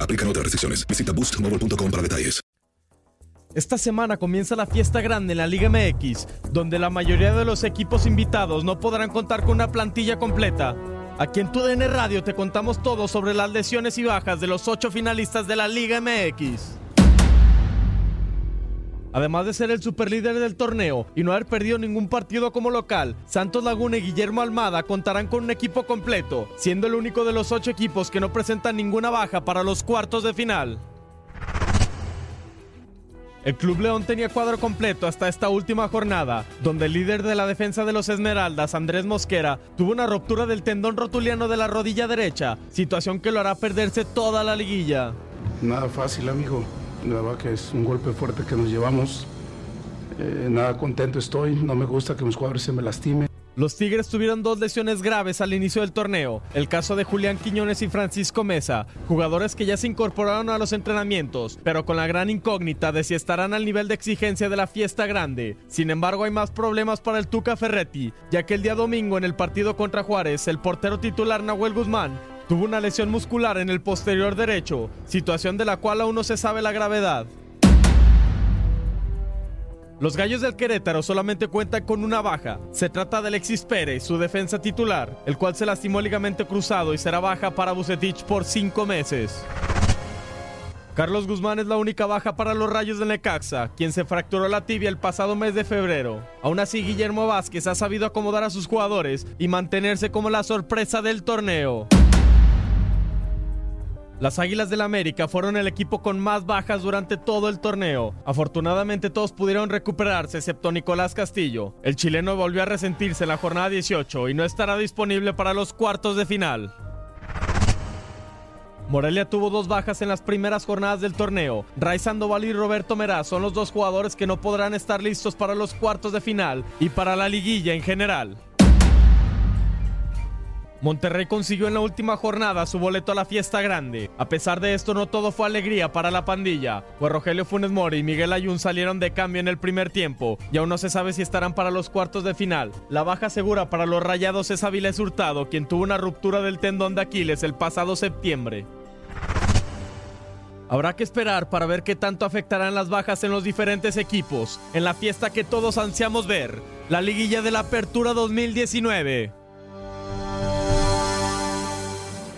Aplican otras restricciones. Visita boostmobile.com para detalles. Esta semana comienza la fiesta grande en la Liga MX, donde la mayoría de los equipos invitados no podrán contar con una plantilla completa. Aquí en TUDN Radio te contamos todo sobre las lesiones y bajas de los ocho finalistas de la Liga MX. Además de ser el superlíder del torneo y no haber perdido ningún partido como local, Santos Laguna y Guillermo Almada contarán con un equipo completo, siendo el único de los ocho equipos que no presentan ninguna baja para los cuartos de final. El Club León tenía cuadro completo hasta esta última jornada, donde el líder de la defensa de los Esmeraldas, Andrés Mosquera, tuvo una ruptura del tendón rotuliano de la rodilla derecha, situación que lo hará perderse toda la liguilla. Nada fácil, amigo. La verdad que es un golpe fuerte que nos llevamos. Eh, nada contento estoy. No me gusta que mis jugadores se me lastimen. Los Tigres tuvieron dos lesiones graves al inicio del torneo. El caso de Julián Quiñones y Francisco Mesa, jugadores que ya se incorporaron a los entrenamientos, pero con la gran incógnita de si estarán al nivel de exigencia de la fiesta grande. Sin embargo, hay más problemas para el Tuca Ferretti, ya que el día domingo en el partido contra Juárez, el portero titular Nahuel Guzmán tuvo una lesión muscular en el posterior derecho, situación de la cual aún no se sabe la gravedad. Los Gallos del Querétaro solamente cuentan con una baja. Se trata de Alexis Pérez, su defensa titular, el cual se lastimó el ligamento cruzado y será baja para Bucetich por cinco meses. Carlos Guzmán es la única baja para los Rayos del Necaxa, quien se fracturó la tibia el pasado mes de febrero. Aún así, Guillermo Vázquez ha sabido acomodar a sus jugadores y mantenerse como la sorpresa del torneo. Las Águilas del América fueron el equipo con más bajas durante todo el torneo. Afortunadamente todos pudieron recuperarse excepto Nicolás Castillo. El chileno volvió a resentirse en la jornada 18 y no estará disponible para los cuartos de final. Morelia tuvo dos bajas en las primeras jornadas del torneo. Ray Sandoval y Roberto Meraz son los dos jugadores que no podrán estar listos para los cuartos de final y para la liguilla en general. Monterrey consiguió en la última jornada su boleto a la fiesta grande. A pesar de esto, no todo fue alegría para la pandilla, pues Rogelio Funes Mori y Miguel Ayun salieron de cambio en el primer tiempo y aún no se sabe si estarán para los cuartos de final. La baja segura para los rayados es Avilés Hurtado, quien tuvo una ruptura del tendón de Aquiles el pasado septiembre. Habrá que esperar para ver qué tanto afectarán las bajas en los diferentes equipos, en la fiesta que todos ansiamos ver, la liguilla de la Apertura 2019.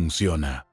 funciona.